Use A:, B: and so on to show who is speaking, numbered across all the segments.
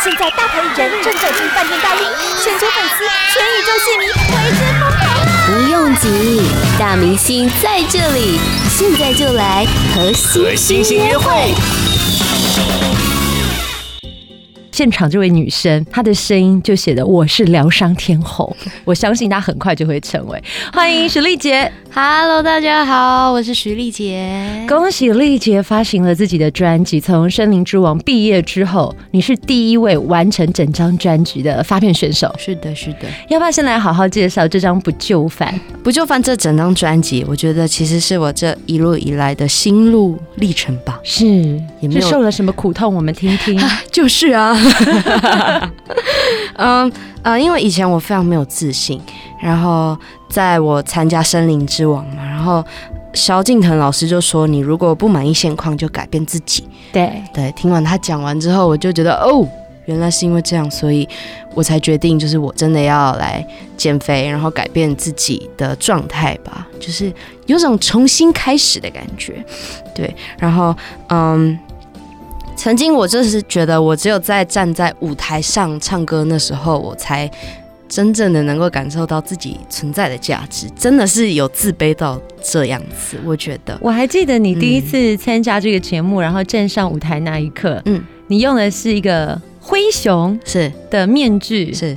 A: 现在大牌艺人正走进饭店大厅，全球粉丝、全宇宙戏迷为之疯狂！
B: 不用急，大明星在这里，现在就来和星星约会。
C: 现场这位女生，她的声音就写的我是疗伤天后，我相信她很快就会成为。欢迎史丽杰
D: ，Hello，大家好，我是徐丽杰。
C: 恭喜丽杰发行了自己的专辑。从《森林之王》毕业之后，你是第一位完成整张专辑的发片选手。
D: 是的，是的。要
C: 不要先来好好介绍这张《不就范》？
D: 不就范这整张专辑，我觉得其实是我这一路以来的心路历程吧。
C: 是，也没有受了什么苦痛，我们听听。
D: 就是啊。嗯呃，因为以前我非常没有自信，然后在我参加《森林之王》嘛，然后萧敬腾老师就说：“你如果不满意现况，就改变自己。”
C: 对
D: 对，听完他讲完之后，我就觉得哦，原来是因为这样，所以我才决定，就是我真的要来减肥，然后改变自己的状态吧，就是有种重新开始的感觉。对，然后嗯。曾经我就是觉得，我只有在站在舞台上唱歌那时候，我才真正的能够感受到自己存在的价值。真的是有自卑到这样子，我觉得。
C: 我还记得你第一次参加这个节目，嗯、然后站上舞台那一刻，嗯，你用的是一个灰熊是的面具，是。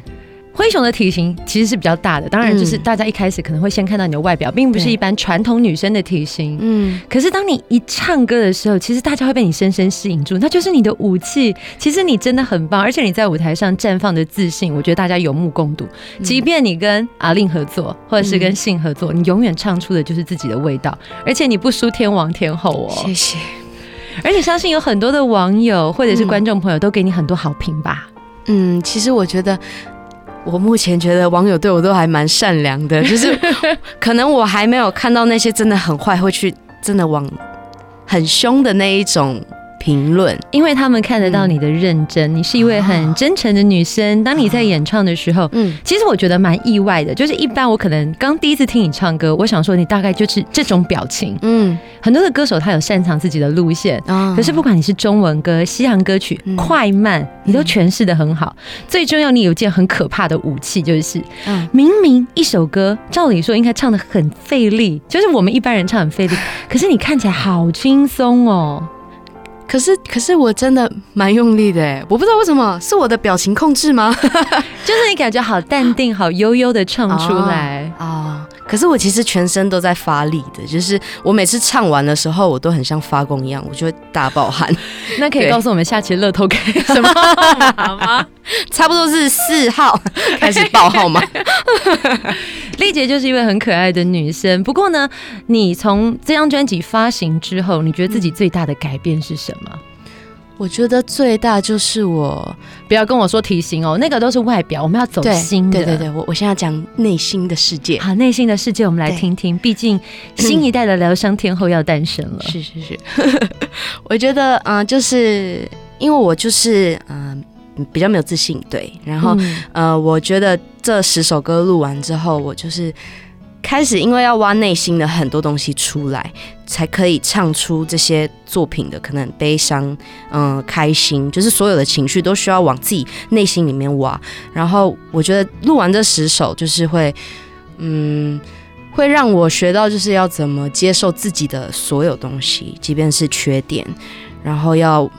C: 灰熊的体型其实是比较大的，当然就是大家一开始可能会先看到你的外表，并不是一般传统女生的体型。嗯，可是当你一唱歌的时候，其实大家会被你深深吸引住，那就是你的武器。其实你真的很棒，而且你在舞台上绽放的自信，我觉得大家有目共睹。即便你跟阿令合作，或者是跟信合作，你永远唱出的就是自己的味道，而且你不输天王天后哦。
D: 谢谢。
C: 而且相信有很多的网友或者是观众朋友都给你很多好评吧。
D: 嗯，其实我觉得。我目前觉得网友对我都还蛮善良的，就是可能我还没有看到那些真的很坏，会去真的往很凶的那一种。评论，因为他们看得到你的认真，嗯、你是一位很真诚的女生。当你在演唱的时候，嗯，其实我觉得蛮意外的，就是一般我可能刚第一次听你唱歌，我想说你大概就是这种表情，嗯，很多的歌手他有擅长自己的路线，嗯，可是不管你是中文歌、西洋歌曲、嗯、快慢，你都诠释的很好。嗯、最重要，你有一件很可怕的武器，就是，嗯，明明一首歌照理说应该唱的很费力，就是我们一般人唱很费力，可是你看起来好轻松哦。可是，可是我真的蛮用力的哎，我不知道为什么，是我的表情控制吗？
C: 就是你感觉好淡定、好悠悠的唱出来啊。哦
D: 可是我其实全身都在发力的，就是我每次唱完的时候，我都很像发功一样，我就会大爆汗。
C: 那可以告诉我们下期乐透开什么好吗？
D: 差不多是四号 开始报号吗？
C: 丽姐就是一位很可爱的女生。不过呢，你从这张专辑发行之后，你觉得自己最大的改变是什么？
D: 我觉得最大就是我，
C: 不要跟我说体型哦，那个都是外表，我们要走心的。
D: 对对对，我我现在讲内心的世界。
C: 好，内心的世界，我们来听听。毕竟 新一代的疗伤天后要诞生了。
D: 是是是，我觉得嗯、呃，就是因为我就是嗯、呃、比较没有自信，对。然后、嗯、呃，我觉得这十首歌录完之后，我就是。开始，因为要挖内心的很多东西出来，才可以唱出这些作品的可能悲伤，嗯、呃，开心，就是所有的情绪都需要往自己内心里面挖。然后我觉得录完这十首，就是会，嗯，会让我学到就是要怎么接受自己的所有东西，即便是缺点，然后要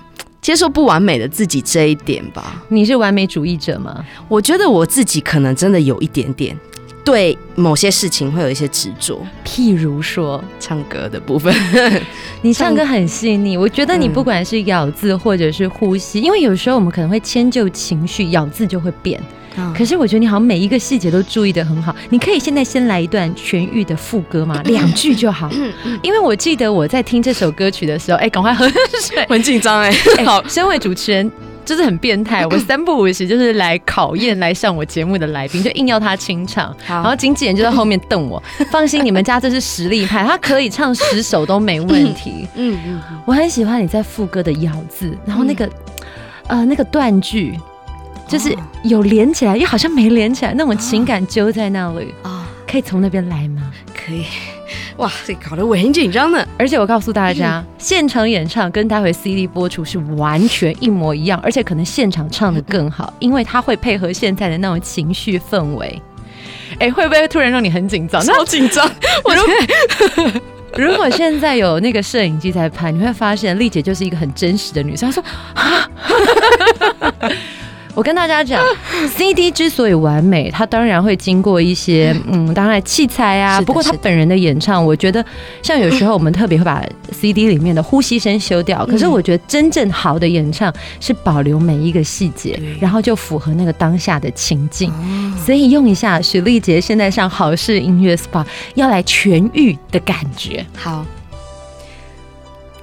D: 接受不完美的自己这一点吧。
C: 你是完美主义者吗？
D: 我觉得我自己可能真的有一点点。对某些事情会有一些执着，
C: 譬如说
D: 唱歌的部分，
C: 你唱歌很细腻。我觉得你不管是咬字或者是呼吸，嗯、因为有时候我们可能会迁就情绪，咬字就会变。嗯、可是我觉得你好像每一个细节都注意的很好。你可以现在先来一段痊愈的副歌吗？两句就好。因为我记得我在听这首歌曲的时候，哎，赶快喝水，
D: 很紧张哎。
C: 好，身为主持人。就是很变态，我三不五时就是来考验来上我节目的来宾，就硬要他清唱，然后经纪人就在后面瞪我。放心，你们家这是实力派，他可以唱十首都没问题。嗯嗯，我很喜欢你在副歌的咬字，然后那个、嗯、呃那个断句，就是有连起来又好像没连起来，那种情感揪在那里啊，可以从那边来吗？
D: 可以。哇，这搞得我很紧张呢。
C: 而且我告诉大家，嗯、现场演唱跟待会 CD 播出是完全一模一样，而且可能现场唱的更好，因为它会配合现在的那种情绪氛围。哎，会不会突然让你很紧张？
D: 好紧张！我
C: 如 如果现在有那个摄影机在拍，你会发现丽姐就是一个很真实的女生。她说啊。我跟大家讲，CD 之所以完美，它当然会经过一些嗯，当然器材啊。不过他本人的演唱，我觉得像有时候我们特别会把 CD 里面的呼吸声修掉。可是我觉得真正好的演唱是保留每一个细节，然后就符合那个当下的情境。所以用一下许丽杰现在上好事音乐 SPA 要来痊愈的感觉。
D: 好。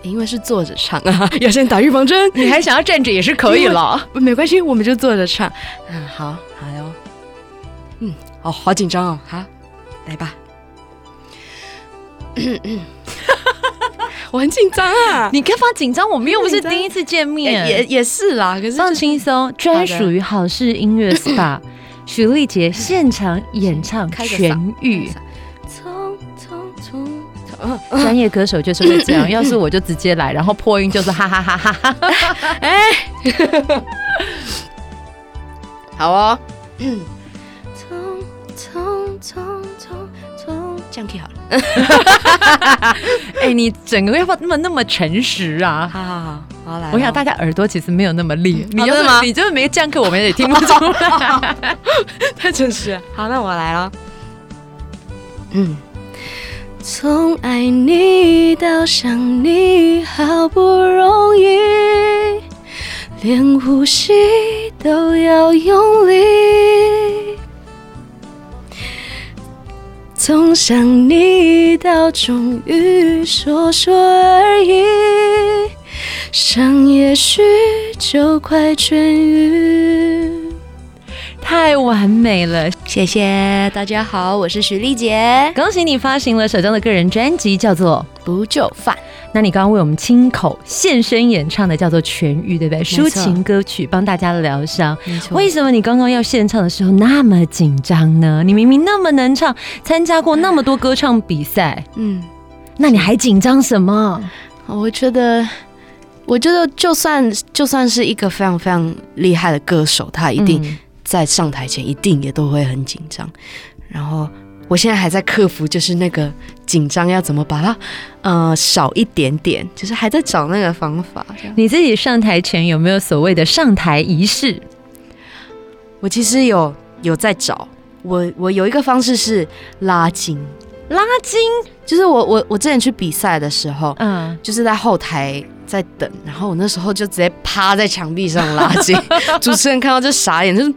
D: 因为是坐着唱啊，要先打预防针。
C: 你还想要站着也是可以了，
D: 没关系，我们就坐着唱。嗯，好，好哟。嗯，哦，好紧张哦，好，来吧。我很紧张啊，
C: 你干嘛紧张？我们又不是第一次见面，
D: 也也是啦。可是
C: 放轻松，专属于好事音乐 SPA，许丽杰现场演唱痊愈。专业歌手就是会这样，要是我就直接来，然后破音就是哈哈哈哈哈哈。哎，
D: 好哦。从从从从从这样可以好了。
C: 哎，你整个要不要那么那么诚实啊？
D: 好好好，好来。
C: 我想大家耳朵其实没有那么利，你
D: 就是吗？
C: 你就是没降课，我们也听不出来。
D: 太诚实。好，那我来了。嗯。从爱你到想你，好不容易，连呼吸都要用力。从想你到终于说说而已，伤也许就快痊愈。
C: 太完美了，
D: 谢谢大家好，我是许丽姐，
C: 恭喜你发行了首张的个人专辑，叫做《
D: 不就范》。
C: 那你刚刚为我们亲口现身演唱的叫做《痊愈》，对不对？抒情歌曲，帮大家疗伤。为什么你刚刚要献唱的时候那么紧张呢？你明明那么能唱，参加过那么多歌唱比赛，嗯，那你还紧张什么？
D: 我觉得，我觉得就算就算是一个非常非常厉害的歌手，他一定、嗯。在上台前一定也都会很紧张，然后我现在还在克服，就是那个紧张要怎么把它呃少一点点，就是还在找那个方法。
C: 你自己上台前有没有所谓的上台仪式？
D: 我其实有有在找，我我有一个方式是拉筋，
C: 拉筋
D: 就是我我我之前去比赛的时候，嗯，就是在后台在等，然后我那时候就直接趴在墙壁上拉筋，主持人看到就傻眼，就是。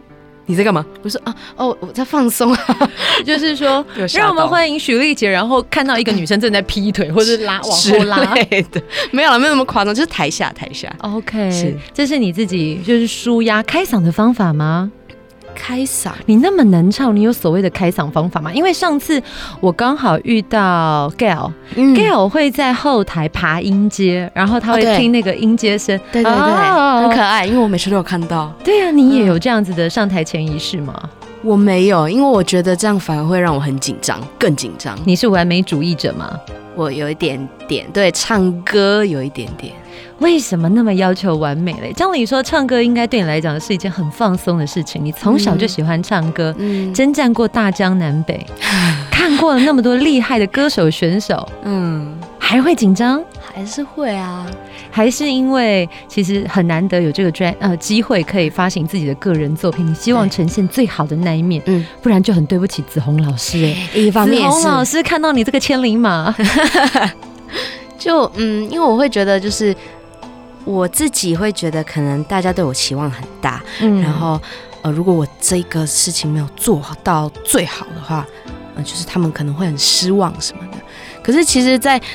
D: 你在干嘛？我说啊，哦，我在放松啊，
C: 就是说，让我们欢迎许丽杰。然后看到一个女生正在劈腿，或者拉往后拉
D: 的，没有了，没有那么夸张，就是台下台下。
C: OK，是，这是你自己就是舒压开嗓的方法吗？
D: 开嗓，
C: 你那么能唱，你有所谓的开嗓方法吗？因为上次我刚好遇到 Gail，Gail、会在后台爬音阶，然后他会听那个音阶声，
D: 对对对，哦、很可爱，因为我每次都有看到。
C: 对呀、啊，你也有这样子的上台前仪式吗、嗯？
D: 我没有，因为我觉得这样反而会让我很紧张，更紧张。
C: 你是完美主义者吗？
D: 我有一点点，对，唱歌有一点点。
C: 为什么那么要求完美嘞？照理说，唱歌应该对你来讲是一件很放松的事情。你从小就喜欢唱歌，嗯，征战过大江南北，嗯、看过了那么多厉害的歌手选手，嗯，还会紧张？
D: 还是会啊？
C: 还是因为其实很难得有这个专呃机会可以发行自己的个人作品，你希望呈现最好的那一面，嗯，不然就很对不起子红老师 哎。
D: 一方面
C: 子红老师看到你这个千里马，
D: 就嗯，因为我会觉得就是。我自己会觉得，可能大家对我期望很大，嗯，然后，呃，如果我这个事情没有做到最好的话，呃，就是他们可能会很失望什么的。可是其实在，在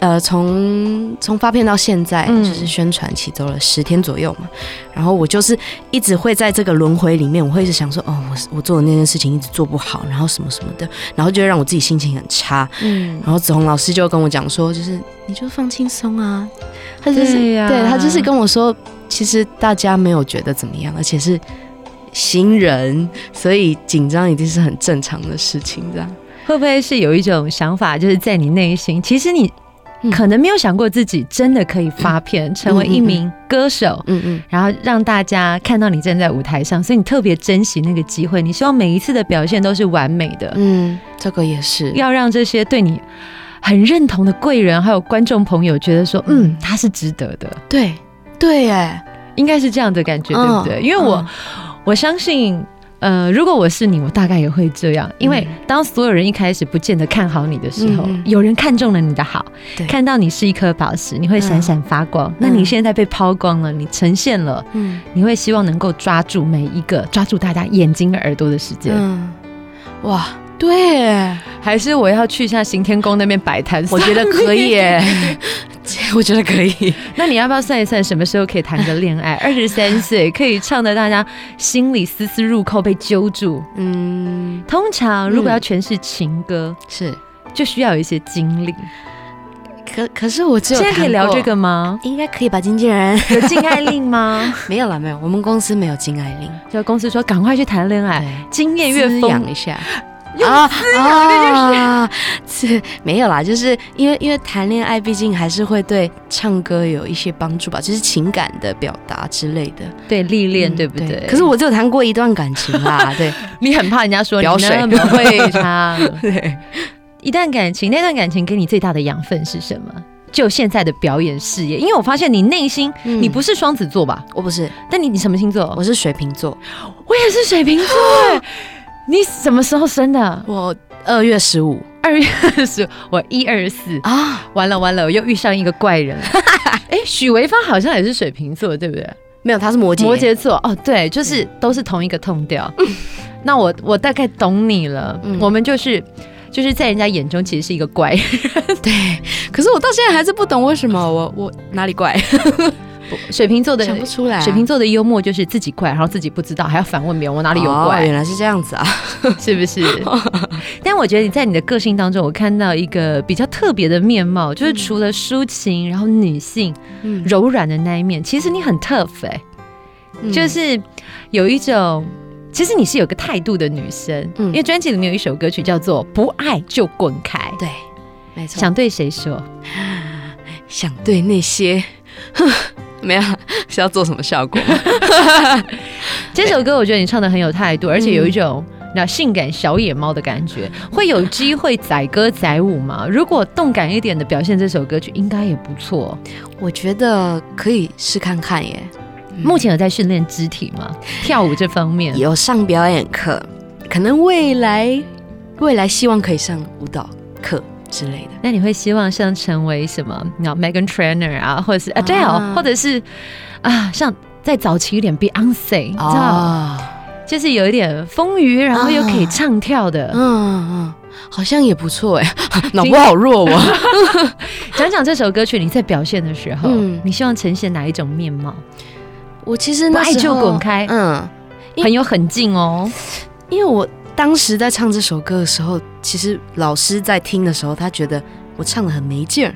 D: 呃，从从发片到现在，嗯，就是宣传期走了十天左右嘛，然后我就是一直会在这个轮回里面，我会一直想说，哦，我我做的那件事情一直做不好，然后什么什么的，然后就会让我自己心情很差，嗯，然后子红老师就跟我讲说，就是你就放轻松啊，他就是对，他就是跟我说，其实大家没有觉得怎么样，而且是新人，所以紧张一定是很正常的事情，这样。
C: 会不会是有一种想法，就是在你内心，其实你可能没有想过自己真的可以发片，成为一名歌手，嗯嗯，然后让大家看到你站在舞台上，所以你特别珍惜那个机会，你希望每一次的表现都是完美的。
D: 嗯，这个也是
C: 要让这些对你很认同的贵人还有观众朋友觉得说，嗯，他是值得的。
D: 对，对，哎，
C: 应该是这样的感觉，对不对？因为我我相信。呃，如果我是你，我大概也会这样，因为当所有人一开始不见得看好你的时候，嗯、有人看中了你的好，看到你是一颗宝石，你会闪闪发光。嗯、那你现在被抛光了，你呈现了，嗯，你会希望能够抓住每一个，抓住大家眼睛耳朵的时间。
D: 嗯，哇。对，
C: 还是我要去一下行天宫那边摆摊？
D: 我觉得可以耶，我觉得可以。
C: 那你要不要算一算，什么时候可以谈个恋爱？二十三岁可以唱的大家心里丝丝入扣，被揪住。嗯，通常如果要诠释情歌，是就需要有一些经历。
D: 可可是我只有
C: 现在可以聊这个吗？
D: 应该可以吧？经纪人
C: 有禁爱令吗？
D: 没有了，没有。我们公司没有禁爱令，
C: 就公司说赶快去谈恋爱，经验越丰
D: 养一下。啊啊！这没有啦，就是因为因为谈恋爱，毕竟还是会对唱歌有一些帮助吧，就是情感的表达之类的，
C: 对历练，对不对？
D: 可是我只有谈过一段感情啦，对，
C: 你很怕人家说你那么会 唱，对，一段感情，那段感情给你最大的养分是什么？就现在的表演事业，因为我发现你内心，你不是双子座吧？
D: 我不是，
C: 但你你什么星座？
D: 我是水瓶座，
C: 我也是水瓶座。你什么时候生的？
D: 我二月十五，
C: 二月十五，我一二四啊！完了完了，我又遇上一个怪人。哎，许维芳好像也是水瓶座，对不对？
D: 没有，他是摩羯。
C: 摩羯座哦，对，就是都是同一个 tone 调。那我我大概懂你了。我们就是就是在人家眼中其实是一个怪人。
D: 对，可是我到现在还是不懂为什么我我哪里怪。
C: 水瓶座的
D: 想不出来，
C: 水瓶座的幽默就是自己怪，然后自己不知道，还要反问别人我哪里有怪。
D: 原来是这样子啊，
C: 是不是？但我觉得你在你的个性当中，我看到一个比较特别的面貌，就是除了抒情，然后女性柔软的那一面，其实你很 tough 哎，就是有一种，其实你是有个态度的女生。因为专辑里面有一首歌曲叫做《不爱就滚开》，
D: 对，没错。
C: 想对谁说？
D: 想对那些，哼。没有 是要做什么效果？
C: 这首歌我觉得你唱的很有态度，而且有一种那性感小野猫的感觉。会有机会载歌载舞吗？如果动感一点的表现这首歌曲，应该也不错。
D: 我觉得可以试看看耶。
C: 目前有在训练肢体吗？跳舞这方面
D: 有上表演课，可能未来未来希望可以上舞蹈课。之类的，
C: 那你会希望像成为什么？你知道 Meghan Trainer 啊，或者是 Adele，、啊、或者是啊，像再早期一点 Beyonce，知道、啊、就是有一点丰腴，然后又可以唱跳的，嗯
D: 嗯，好像也不错哎，脑波好弱哦。
C: 讲讲这首歌曲，你在表现的时候，嗯、你希望呈现哪一种面貌？
D: 我其实那
C: 不爱就滚开，嗯，很有狠劲哦，
D: 因为我。当时在唱这首歌的时候，其实老师在听的时候，他觉得我唱的很没劲儿，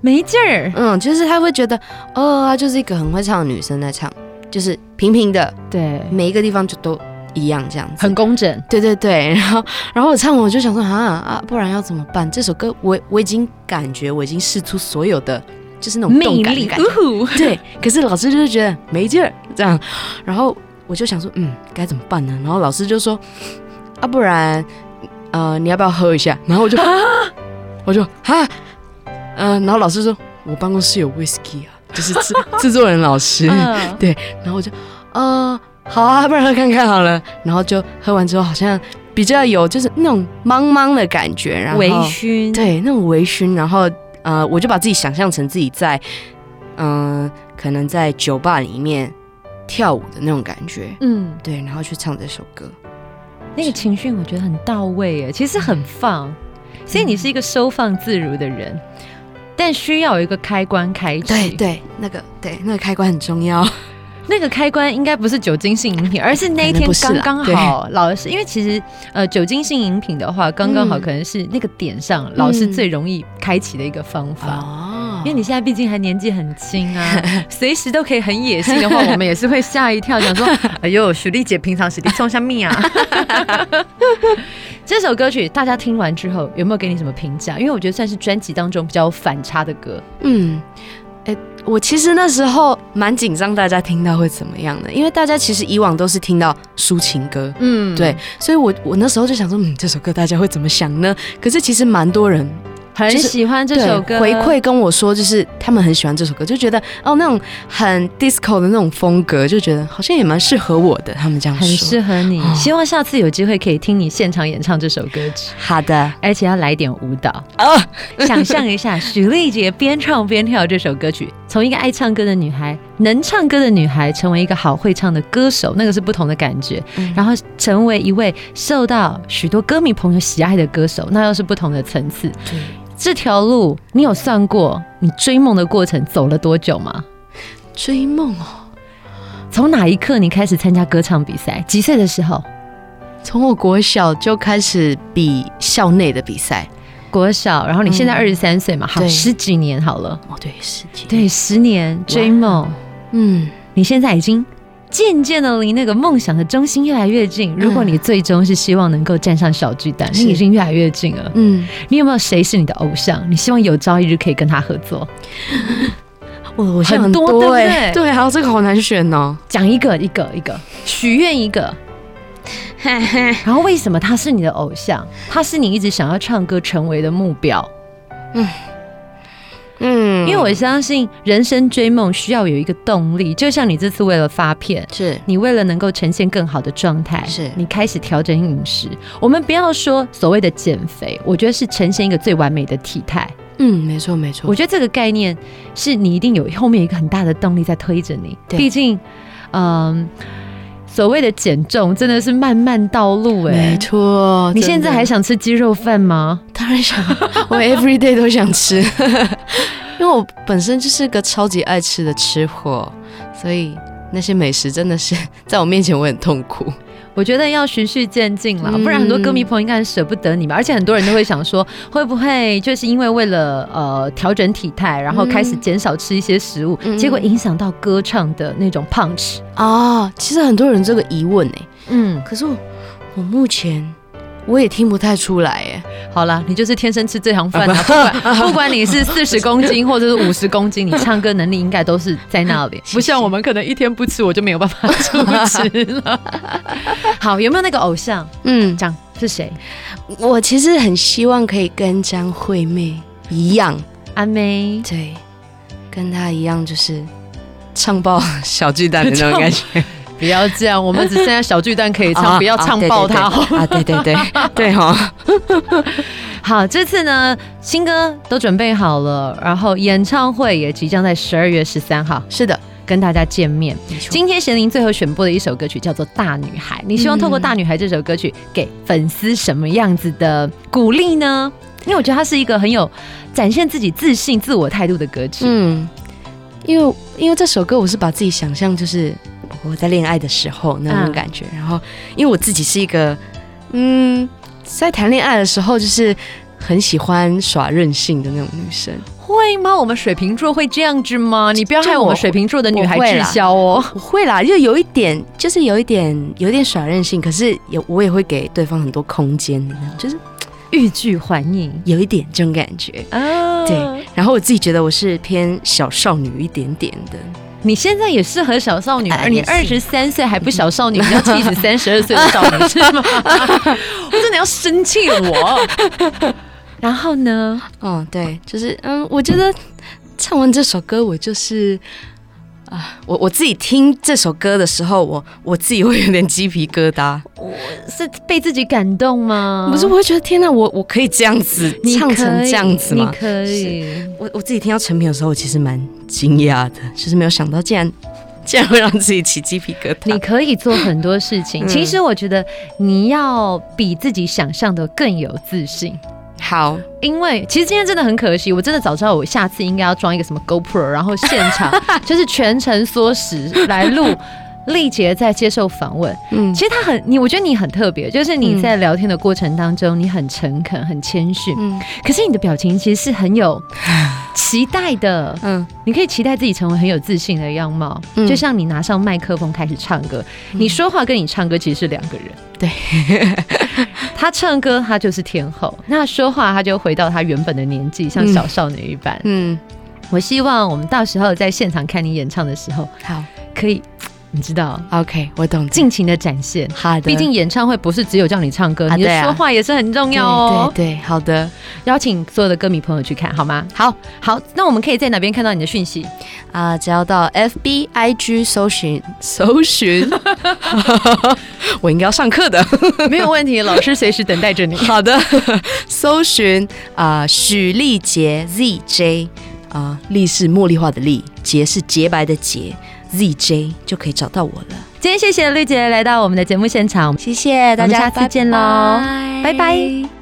C: 没劲儿。
D: 嗯，就是他会觉得，哦，她就是一个很会唱的女生在唱，就是平平的，对，每一个地方就都一样这样子，
C: 很工整。
D: 对对对，然后然后我唱完我就想说，啊啊，不然要怎么办？这首歌我我已经感觉我已经试出所有的就是那种动感的感觉，对。可是老师就是觉得没劲儿，这样，然后我就想说，嗯，该怎么办呢？然后老师就说。啊，不然，呃，你要不要喝一下？然后我就，我就哈，嗯、呃，然后老师说，我办公室有 whisky 啊，就是制 制作人老师，对，然后我就，呃，好啊，不然喝看看好了。然后就喝完之后，好像比较有就是那种茫茫的感觉，然后
C: 微醺，
D: 对，那种微醺。然后，呃，我就把自己想象成自己在，嗯、呃，可能在酒吧里面跳舞的那种感觉，嗯，对，然后去唱这首歌。
C: 那个情绪我觉得很到位诶，其实很放，所以你是一个收放自如的人，但需要有一个开关开启。
D: 对对，那个对那个开关很重要。
C: 那个开关应该不是酒精性饮品，而是那一天刚刚好。老师，因为其实呃酒精性饮品的话，刚刚好可能是那个点上老师最容易开启的一个方法。哦，因为你现在毕竟还年纪很轻啊，随时都可以很野性的话，我们也是会吓一跳，想说：“ 哎呦，许丽姐平常实力冲下命啊。”这首歌曲大家听完之后有没有给你什么评价？因为我觉得算是专辑当中比较反差的歌。
D: 嗯。欸、我其实那时候蛮紧张，大家听到会怎么样的？因为大家其实以往都是听到抒情歌，嗯，对，所以我我那时候就想说，嗯，这首歌大家会怎么想呢？可是其实蛮多人。
C: 很喜欢这首歌，
D: 回馈跟我说，就是他们很喜欢这首歌，就觉得哦，那种很 disco 的那种风格，就觉得好像也蛮适合我的。他们这样说，
C: 很适合你。希望下次有机会可以听你现场演唱这首歌曲。
D: 好的，
C: 而且要来点舞蹈哦。想象一下，许丽杰边唱边跳这首歌曲，从一个爱唱歌的女孩，能唱歌的女孩，成为一个好会唱的歌手，那个是不同的感觉。然后成为一位受到许多歌迷朋友喜爱的歌手，那又是不同的层次。这条路你有算过你追梦的过程走了多久吗？
D: 追梦哦，
C: 从哪一刻你开始参加歌唱比赛？几岁的时候？
D: 从我国小就开始比校内的比赛。
C: 国小，然后你现在二十三岁嘛？嗯、好，十几年好了。
D: 哦，对，十几年。
C: 对，十年追梦。嗯，你现在已经。渐渐的离那个梦想的中心越来越近。如果你最终是希望能够站上小巨蛋，你已经越来越近了。嗯，你有没有谁是你的偶像？你希望有朝一日可以跟他合作？
D: 我偶像很多，对不对？对，还有这个好难选哦。
C: 讲一个，一个，一个，许愿一个。然后为什么他是你的偶像？他是你一直想要唱歌成为的目标？嗯。嗯，因为我相信人生追梦需要有一个动力，就像你这次为了发片，是你为了能够呈现更好的状态，是你开始调整饮食。我们不要说所谓的减肥，我觉得是呈现一个最完美的体态。
D: 嗯，没错没错。
C: 我觉得这个概念是你一定有后面一个很大的动力在推着你。对，毕竟，嗯。所谓的减重真的是漫漫道路哎，
D: 没错。
C: 你现在还想吃鸡肉饭吗？
D: 当然想，我 every day 都想吃，因为我本身就是个超级爱吃的吃货，所以那些美食真的是 在我面前我很痛苦。
C: 我觉得要循序渐进了，不然很多歌迷朋友应该很舍不得你们，而且很多人都会想说，会不会就是因为为了呃调整体态，然后开始减少吃一些食物，结果影响到歌唱的那种 punch
D: 啊？其实很多人这个疑问哎，嗯，可是我我目前。我也听不太出来哎。
C: 好了，你就是天生吃这行饭的，不管 不管你是四十公斤 或者是五十公斤，你唱歌能力应该都是在那里。不像我们可能一天不吃，我就没有办法出吃了。好，有没有那个偶像？嗯，这样是谁？
D: 我其实很希望可以跟张惠妹一样，
C: 阿妹，
D: 对，跟她一样，就是唱爆小巨蛋的那种感觉。
C: 不要这样，我们只剩下小巨蛋可以唱，啊、不要唱爆它
D: 啊！对对对，对哈。
C: 好，这次呢，新歌都准备好了，然后演唱会也即将在十二月十三号，
D: 是的，
C: 跟大家见面。今天贤玲最后选播的一首歌曲叫做《大女孩》，你希望透过《大女孩》这首歌曲给粉丝什么样子的鼓励呢？因为我觉得它是一个很有展现自己自信、自我态度的歌曲。嗯，
D: 因为因为这首歌，我是把自己想象就是。我在恋爱的时候那种感觉，然后因为我自己是一个，嗯，在谈恋爱的时候就是很喜欢耍任性的那种女生，
C: 会吗？我们水瓶座会这样子吗？你不要害我们水瓶座的女孩滞销哦。
D: 我会啦，就有一点，就是有一点，有点耍任性，可是有我也会给对方很多空间的那种，就是
C: 欲拒还迎，
D: 有一点这种感觉。哦，对，然后我自己觉得我是偏小少女一点点的。
C: 你现在也适合小少女，而你二十三岁还不小少女，你要 气死三十二岁的少女是吗？我真的要生气了我。然后呢？
D: 嗯，对，就是嗯，我觉得唱完这首歌，我就是。啊，我我自己听这首歌的时候，我我自己会有点鸡皮疙瘩。
C: 我是被自己感动吗？
D: 不是，我会觉得天哪，我我可以这样子唱成这样子吗？
C: 你可以。
D: 我我自己听到成品的时候，我其实蛮惊讶的，就是没有想到竟然竟然会让自己起鸡皮疙瘩。
C: 你可以做很多事情，其实我觉得你要比自己想象的更有自信。
D: 好，
C: 因为其实今天真的很可惜，我真的早知道我下次应该要装一个什么 GoPro，然后现场 就是全程缩时来录丽杰在接受访问。嗯，其实他很你，我觉得你很特别，就是你在聊天的过程当中，你很诚恳、很谦逊。嗯，可是你的表情其实是很有 期待的，嗯，你可以期待自己成为很有自信的样貌，嗯，就像你拿上麦克风开始唱歌，嗯，你说话跟你唱歌其实是两个人，
D: 对，
C: 他唱歌他就是天后，那说话他就回到他原本的年纪，像小少女一般，嗯，我希望我们到时候在现场看你演唱的时候，
D: 好，
C: 可以。你知道
D: ，OK，我懂，
C: 尽情的展现。
D: 好的，
C: 毕竟演唱会不是只有叫你唱歌，你的说话也是很重要
D: 哦。对对，好的，
C: 邀请所有的歌迷朋友去看好吗？
D: 好，
C: 好，那我们可以在哪边看到你的讯息
D: 啊？只要到 FB IG 搜寻搜寻，我应该要上课的，
C: 没有问题，老师随时等待着你。
D: 好的，搜寻啊，许丽杰 ZJ 啊，丽是茉莉花的丽，洁是洁白的洁。ZJ 就可以找到我了。
C: 今天谢谢绿姐来到我们的节目现场，
D: 谢谢大家，
C: 下次见喽，拜拜。
D: 拜拜。